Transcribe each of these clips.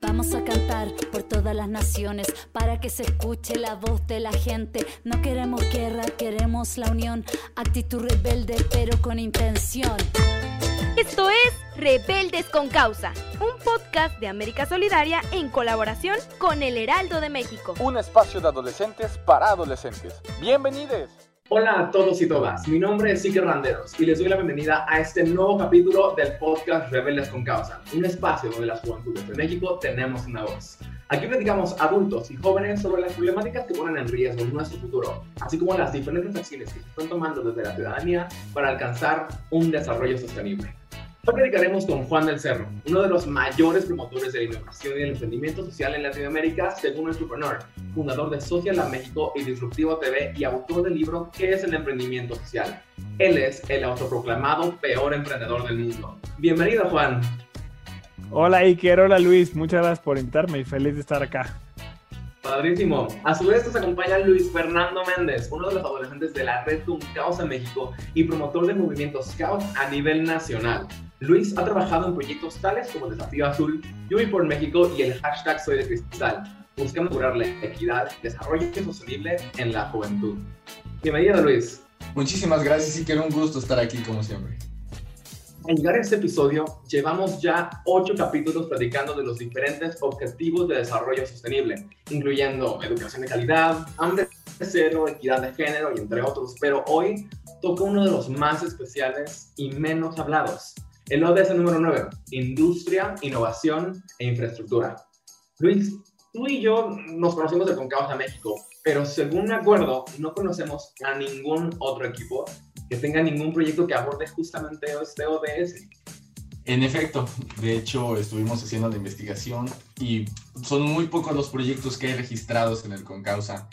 Vamos a cantar por todas las naciones para que se escuche la voz de la gente. No queremos guerra, queremos la unión. Actitud rebelde, pero con intención. Esto es Rebeldes con Causa, un podcast de América Solidaria en colaboración con El Heraldo de México. Un espacio de adolescentes para adolescentes. Bienvenidos. Hola a todos y todas, mi nombre es Iker Randeros y les doy la bienvenida a este nuevo capítulo del podcast Rebeldes con Causa, un espacio donde las juventudes de México tenemos una voz. Aquí platicamos adultos y jóvenes sobre las problemáticas que ponen en riesgo nuestro futuro, así como las diferentes acciones que se están tomando desde la ciudadanía para alcanzar un desarrollo sostenible. Hoy platicaremos con Juan del Cerro, uno de los mayores promotores de la innovación y el emprendimiento social en Latinoamérica, según Entrepreneur, fundador de Social a México y Disruptivo TV y autor del libro ¿Qué es el emprendimiento social? Él es el autoproclamado peor emprendedor del mundo. Bienvenido, Juan. Hola Iker, hola Luis, muchas gracias por invitarme y feliz de estar acá. Padrísimo. A su vez nos acompaña Luis Fernando Méndez, uno de los adolescentes de la red Tum Causa México y promotor del movimiento Scout a nivel nacional. Luis ha trabajado en proyectos tales como Desafío Azul, voy por México y el hashtag Soy de Cristal, buscando curar la equidad y desarrollo sostenible en la juventud. Bienvenido, Luis. Muchísimas gracias y que era un gusto estar aquí como siempre. Al llegar a este episodio, llevamos ya ocho capítulos platicando de los diferentes objetivos de desarrollo sostenible, incluyendo educación de calidad, hambre cero, equidad de género y entre otros, pero hoy toca uno de los más especiales y menos hablados, el ODS número 9, Industria, Innovación e Infraestructura. Luis, tú y yo nos conocemos de Concausa México, pero según me acuerdo, no conocemos a ningún otro equipo que tenga ningún proyecto que aborde justamente este ODS. En efecto, de hecho estuvimos haciendo la investigación y son muy pocos los proyectos que hay registrados en el Concausa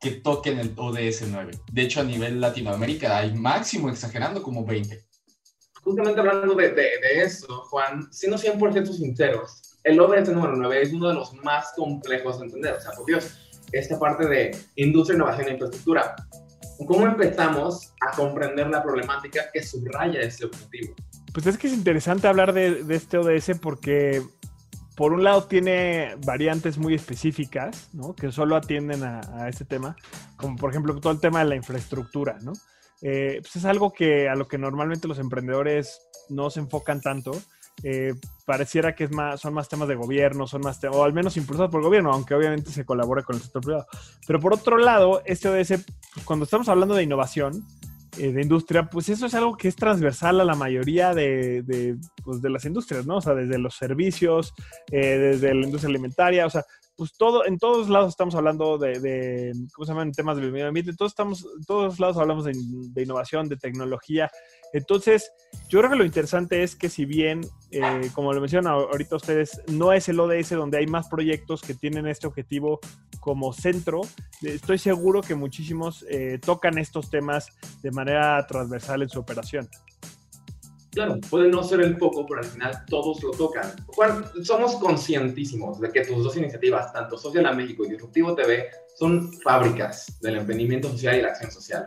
que toquen el ODS 9. De hecho, a nivel Latinoamérica hay máximo, exagerando, como 20. Justamente hablando de, de, de eso, Juan, siendo 100% sinceros, el ODS número 9 es uno de los más complejos de entender. O sea, por Dios, esta parte de industria, innovación e infraestructura. ¿Cómo empezamos a comprender la problemática que subraya ese objetivo? Pues es que es interesante hablar de, de este ODS porque por un lado tiene variantes muy específicas, ¿no? Que solo atienden a, a, este tema, como por ejemplo todo el tema de la infraestructura, ¿no? Eh, pues es algo que a lo que normalmente los emprendedores no se enfocan tanto. Eh, pareciera que es más, son más temas de gobierno, son más o al menos impulsados por el gobierno, aunque obviamente se colabora con el sector privado. Pero por otro lado, este ODS, pues cuando estamos hablando de innovación, eh, de industria, pues eso es algo que es transversal a la mayoría de, de, pues de las industrias, ¿no? O sea, desde los servicios, desde la industria alimentaria, o sea, pues todo, en todos lados estamos hablando de, de ¿cómo se llaman? Temas del medio ambiente, todos, estamos, en todos lados hablamos de, de, innovación, de tecnología. Entonces, yo creo que lo interesante es que si bien, eh, como lo mencionan ahorita ustedes, no es el ODS donde hay más proyectos que tienen este objetivo como centro, estoy seguro que muchísimos eh, tocan estos temas de manera transversal en su operación. Claro, puede no ser el foco, pero al final todos lo tocan. Juan, somos conscientísimos de que tus dos iniciativas, tanto Social a México y Disruptivo TV, son fábricas del emprendimiento social y la acción social.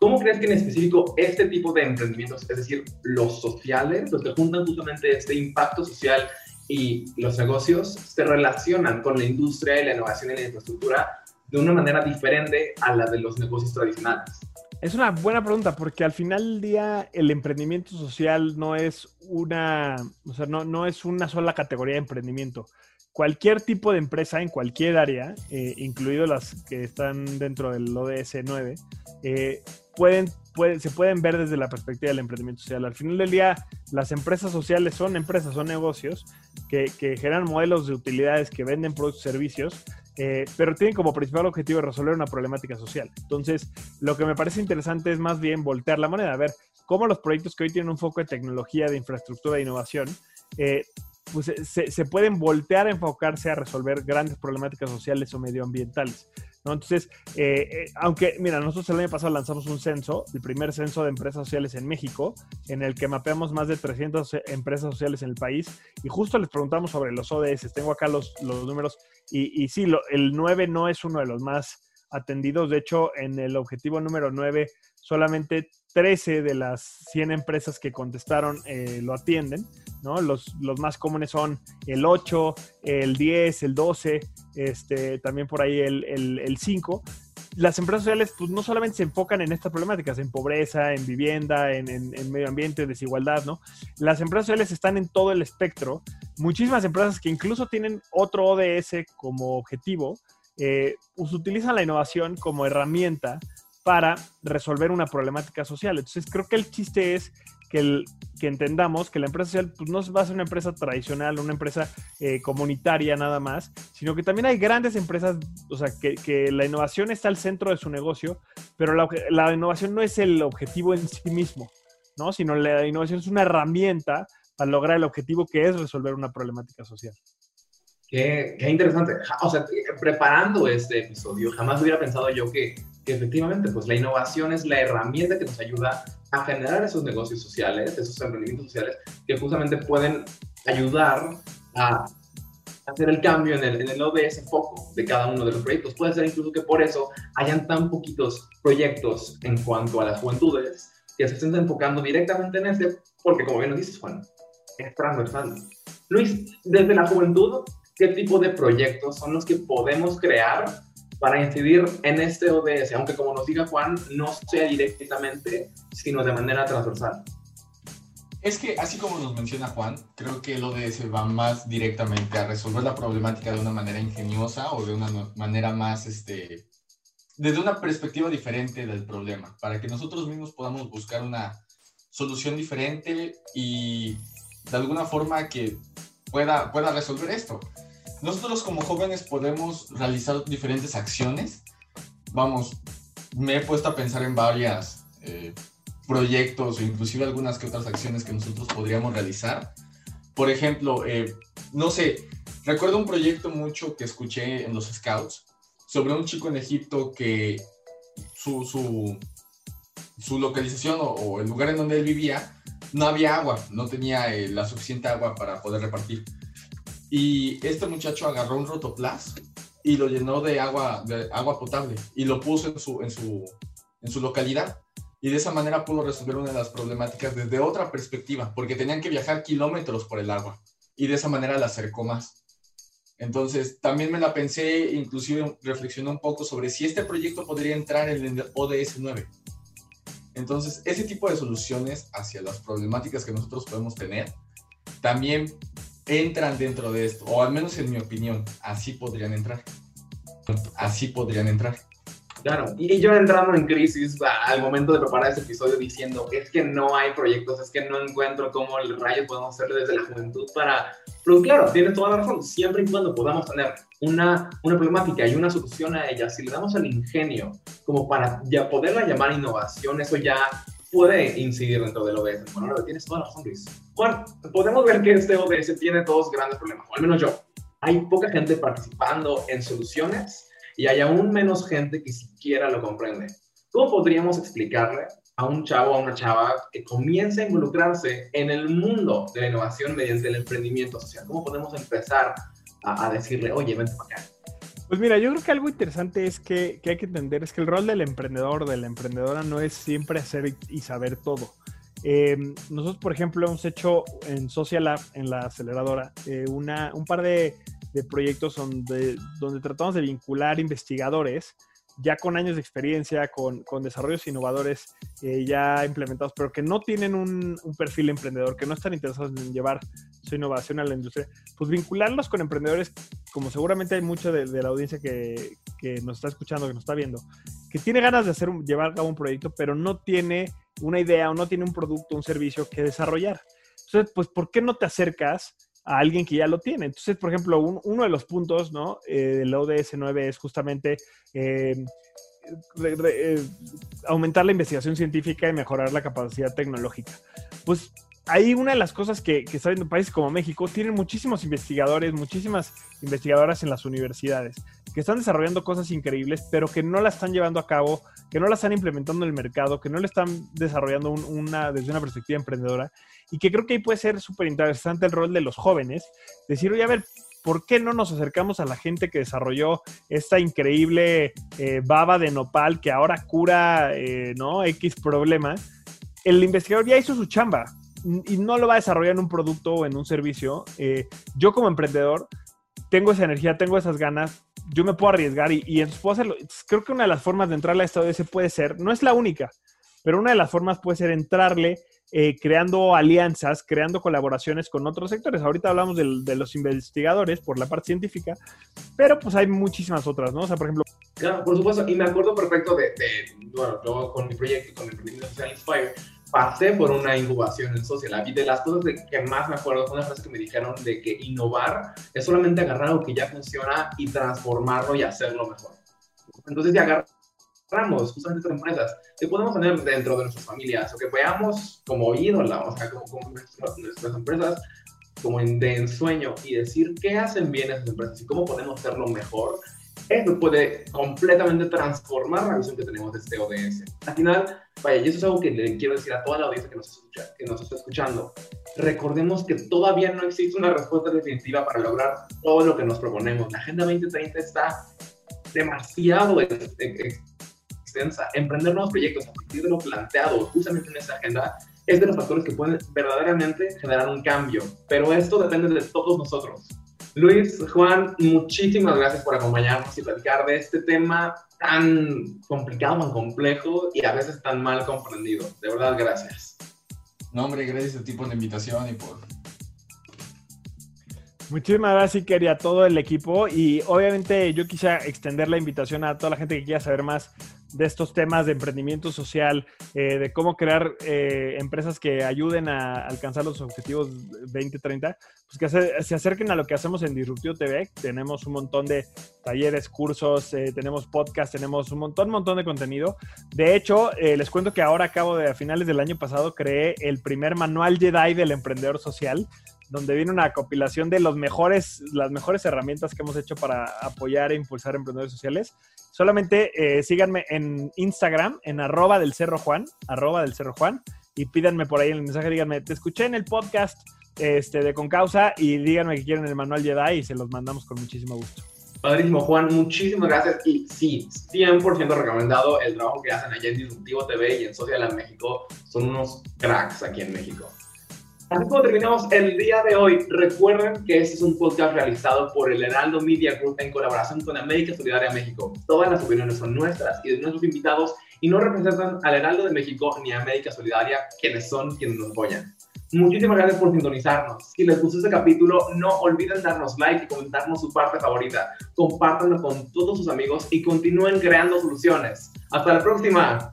¿Cómo crees que en específico este tipo de emprendimientos, es decir, los sociales, los que juntan justamente este impacto social y los negocios, se relacionan con la industria y la innovación y la infraestructura de una manera diferente a la de los negocios tradicionales? Es una buena pregunta porque al final del día el emprendimiento social no es una, o sea, no, no es una sola categoría de emprendimiento. Cualquier tipo de empresa en cualquier área, eh, incluido las que están dentro del ODS 9, eh, pueden, pueden, se pueden ver desde la perspectiva del emprendimiento social. Al final del día, las empresas sociales son empresas, son negocios que, que generan modelos de utilidades, que venden productos y servicios, eh, pero tienen como principal objetivo resolver una problemática social. Entonces, lo que me parece interesante es más bien voltear la moneda, a ver cómo los proyectos que hoy tienen un foco de tecnología, de infraestructura, de innovación, eh, pues se, se, pueden voltear a enfocarse a resolver grandes problemáticas sociales o medioambientales. ¿No? Entonces, eh, eh, aunque, mira, nosotros el año pasado lanzamos un censo, el primer censo de empresas sociales en México, en el que mapeamos más de 300 empresas sociales en el país, y justo les preguntamos sobre los ODS. Tengo acá los, los números, y, y sí, lo, el 9 no es uno de los más atendidos. De hecho, en el objetivo número 9, solamente 13 de las 100 empresas que contestaron eh, lo atienden. ¿No? Los, los, más comunes son el 8, el 10, el 12, este, también por ahí el, el, el 5. Las empresas sociales pues, no solamente se enfocan en estas problemáticas, en pobreza, en vivienda, en, en, en, medio ambiente, desigualdad, ¿no? Las empresas sociales están en todo el espectro. Muchísimas empresas que incluso tienen otro ODS como objetivo, eh, pues, utilizan la innovación como herramienta para resolver una problemática social. Entonces, creo que el chiste es que, entendamos que la empresa social pues, no va a ser una empresa tradicional, una empresa eh, comunitaria nada más, sino que también hay grandes empresas, o sea, que, la innovación está al centro de su negocio, pero la, innovación no es el objetivo en sí mismo, ¿no? Sino la innovación es una herramienta para lograr el objetivo que es resolver una problemática social. Qué, qué, interesante. O sea, preparando este episodio, jamás hubiera pensado yo que, efectivamente, pues la innovación es la herramienta que nos ayuda a generar esos negocios sociales, esos emprendimientos sociales, que justamente pueden ayudar a hacer el cambio en el, en el ODS foco de cada uno de los proyectos. Puede ser incluso que por eso hayan tan poquitos proyectos en cuanto a las juventudes que se estén enfocando directamente en este, porque como bien nos dices, Juan, es transversal. Luis, desde la juventud, qué tipo de proyectos son los que podemos crear para incidir en este ODS, aunque como nos diga Juan, no sea directamente, sino de manera transversal. Es que, así como nos menciona Juan, creo que el ODS va más directamente a resolver la problemática de una manera ingeniosa o de una manera más, este, desde una perspectiva diferente del problema, para que nosotros mismos podamos buscar una solución diferente y de alguna forma que pueda, pueda resolver esto nosotros como jóvenes podemos realizar diferentes acciones. Vamos, me he puesto a pensar en varias eh, proyectos o inclusive algunas que otras acciones que nosotros podríamos realizar. Por ejemplo, eh, no sé, recuerdo un proyecto mucho que escuché en los Scouts sobre un chico en Egipto que su, su, su localización o, el lugar en donde él vivía no había agua, no tenía eh, la suficiente agua para poder repartir. Y este muchacho agarró un rotoplas y lo llenó de agua, de agua potable y lo puso en su, en, su, en su localidad. Y de esa manera pudo resolver una de las problemáticas desde otra perspectiva, porque tenían que viajar kilómetros por el agua. Y de esa manera la acercó más. Entonces, también me la pensé, inclusive reflexioné un poco sobre si este proyecto podría entrar en el ODS 9. Entonces, ese tipo de soluciones hacia las problemáticas que nosotros podemos tener, también entran dentro de esto, o al menos en mi opinión, así podrían entrar. Así podrían entrar. Claro, y yo entrando en crisis al momento de preparar este episodio diciendo, es que no hay proyectos, es que no encuentro cómo el rayo podemos hacerlo desde la juventud para... Pero claro, tienes toda la razón, siempre y cuando podamos tener una, una problemática y una solución a ella, si le damos el ingenio como para ya poderla llamar innovación, eso ya puede incidir dentro del ODS. Bueno, ahora tienes toda la razón, Luis. Juan, podemos ver que este ODS tiene dos grandes problemas, o al menos yo. Hay poca gente participando en soluciones y hay aún menos gente que siquiera lo comprende. ¿Cómo podríamos explicarle a un chavo a una chava que comienza a involucrarse en el mundo de la innovación mediante el emprendimiento social? ¿Cómo podemos empezar a, a decirle, oye, vente para acá? Pues mira, yo creo que algo interesante es que, que, hay que entender es que el rol del emprendedor, de la emprendedora, no es siempre hacer y saber todo. Eh, nosotros, por ejemplo, hemos hecho en Social Lab, en la aceleradora, eh, una, un par de, de proyectos donde, donde tratamos de vincular investigadores ya con años de experiencia, con, con desarrollos innovadores eh, ya implementados, pero que no tienen un, perfil emprendedor, que no están interesados en llevar su innovación a la industria, pues vincularlos con emprendedores, como seguramente hay mucha de, la audiencia que, que, nos está escuchando, que nos está viendo, que tiene ganas de hacer llevar a cabo un proyecto, pero no tiene una idea o no tiene un producto, un servicio que desarrollar. Entonces, pues, ¿por qué no te acercas? A alguien que ya lo tiene. Entonces, por ejemplo, un, uno de los puntos ¿no? eh, del ODS 9 es justamente eh, eh, aumentar la investigación científica y mejorar la capacidad tecnológica. Pues ahí una de las cosas que, que está viendo países como México, tienen muchísimos investigadores, muchísimas investigadoras en las universidades, que están desarrollando cosas increíbles, pero que no las están llevando a cabo, que no las están implementando en el mercado, que no le están desarrollando una, desde una perspectiva emprendedora, y que creo que ahí puede ser súper interesante el rol de los jóvenes, decir, oye, a ver, ¿por qué no nos acercamos a la gente que desarrolló esta increíble eh, baba de nopal que ahora cura, eh, ¿no? X problema? El investigador ya hizo su chamba y no lo va a desarrollar en un producto o en un servicio. Eh, yo como emprendedor tengo esa energía, tengo esas ganas, yo me puedo arriesgar y, y puedo hacerlo. Creo que una de las formas de entrarle a esta ODS puede ser, no es la única, pero una de las formas puede ser entrarle eh, creando alianzas, creando colaboraciones con otros sectores. Ahorita hablamos de, los investigadores por la parte científica, pero pues hay muchísimas otras, ¿no? O sea, por ejemplo... Claro, por supuesto, y me acuerdo perfecto de, bueno, yo con mi proyecto, con mi proyecto social Inspire, pasé por una incubación en Social y de las cosas que más me acuerdo fue una frase que me dijeron de que innovar es solamente agarrar algo que ya funciona y transformarlo y hacerlo mejor. Entonces, ya agarrar ramos, justamente estas empresas, que podemos tener dentro de nuestras familias o que veamos como ídola, o sea, como, como nuestras, empresas, como de ensueño y decir qué hacen bien esas empresas y cómo podemos hacerlo mejor, eso puede completamente transformar la visión que tenemos de este ODS. Al final, vaya, y eso es algo que le quiero decir a toda la audiencia que nos, escucha, que nos está escuchando. Recordemos que todavía no existe una respuesta definitiva para lograr todo lo que nos proponemos. La Agenda 2030 está demasiado emprender nuevos proyectos a partir de lo planteado justamente en esa agenda es de los factores que pueden verdaderamente generar un cambio. Pero esto depende de todos nosotros. Luis, Juan, muchísimas gracias por acompañarnos y platicar de este tema tan complicado, tan complejo y a veces tan mal comprendido. De verdad, gracias. No, hombre, gracias a ti por la invitación y por Muchísimas gracias, Iker, y a todo el equipo. Y obviamente yo quisiera extender la invitación a toda la gente que quiera saber más de estos temas de emprendimiento social, eh, de cómo crear eh, empresas que ayuden a alcanzar los objetivos 2030, pues que se, acerquen a lo que hacemos en Disruptivo TV. Tenemos un montón de talleres, cursos, eh, tenemos podcast, tenemos un montón, montón de contenido. De hecho, les cuento que ahora acabo de, a finales del año pasado, creé el primer manual Jedi del emprendedor social donde viene una compilación de los mejores, las mejores herramientas que hemos hecho para apoyar e impulsar emprendedores sociales. Solamente eh, síganme en Instagram, en arroba del Cerro Juan, arroba del Cerro Juan, y pídanme por ahí en el mensaje, díganme, te escuché en el podcast este, de Concausa y díganme que quieren el manual Jedi y se los mandamos con muchísimo gusto. Padrísimo, Juan, muchísimas gracias. Y sí, 100% recomendado el trabajo que hacen allá en Disruptivo TV y en Social México. Son unos cracks aquí en México. Así como terminamos el día de hoy, recuerden que este es un podcast realizado por el Heraldo Media Group en colaboración con América Solidaria México. Todas las opiniones son nuestras y de nuestros invitados y no representan al Heraldo de México ni a América Solidaria, quienes son quienes nos apoyan. Muchísimas gracias por sintonizarnos. Si les gustó este capítulo, no olviden darnos like y comentarnos su parte favorita. Compártanlo con todos sus amigos y continúen creando soluciones. Hasta la próxima.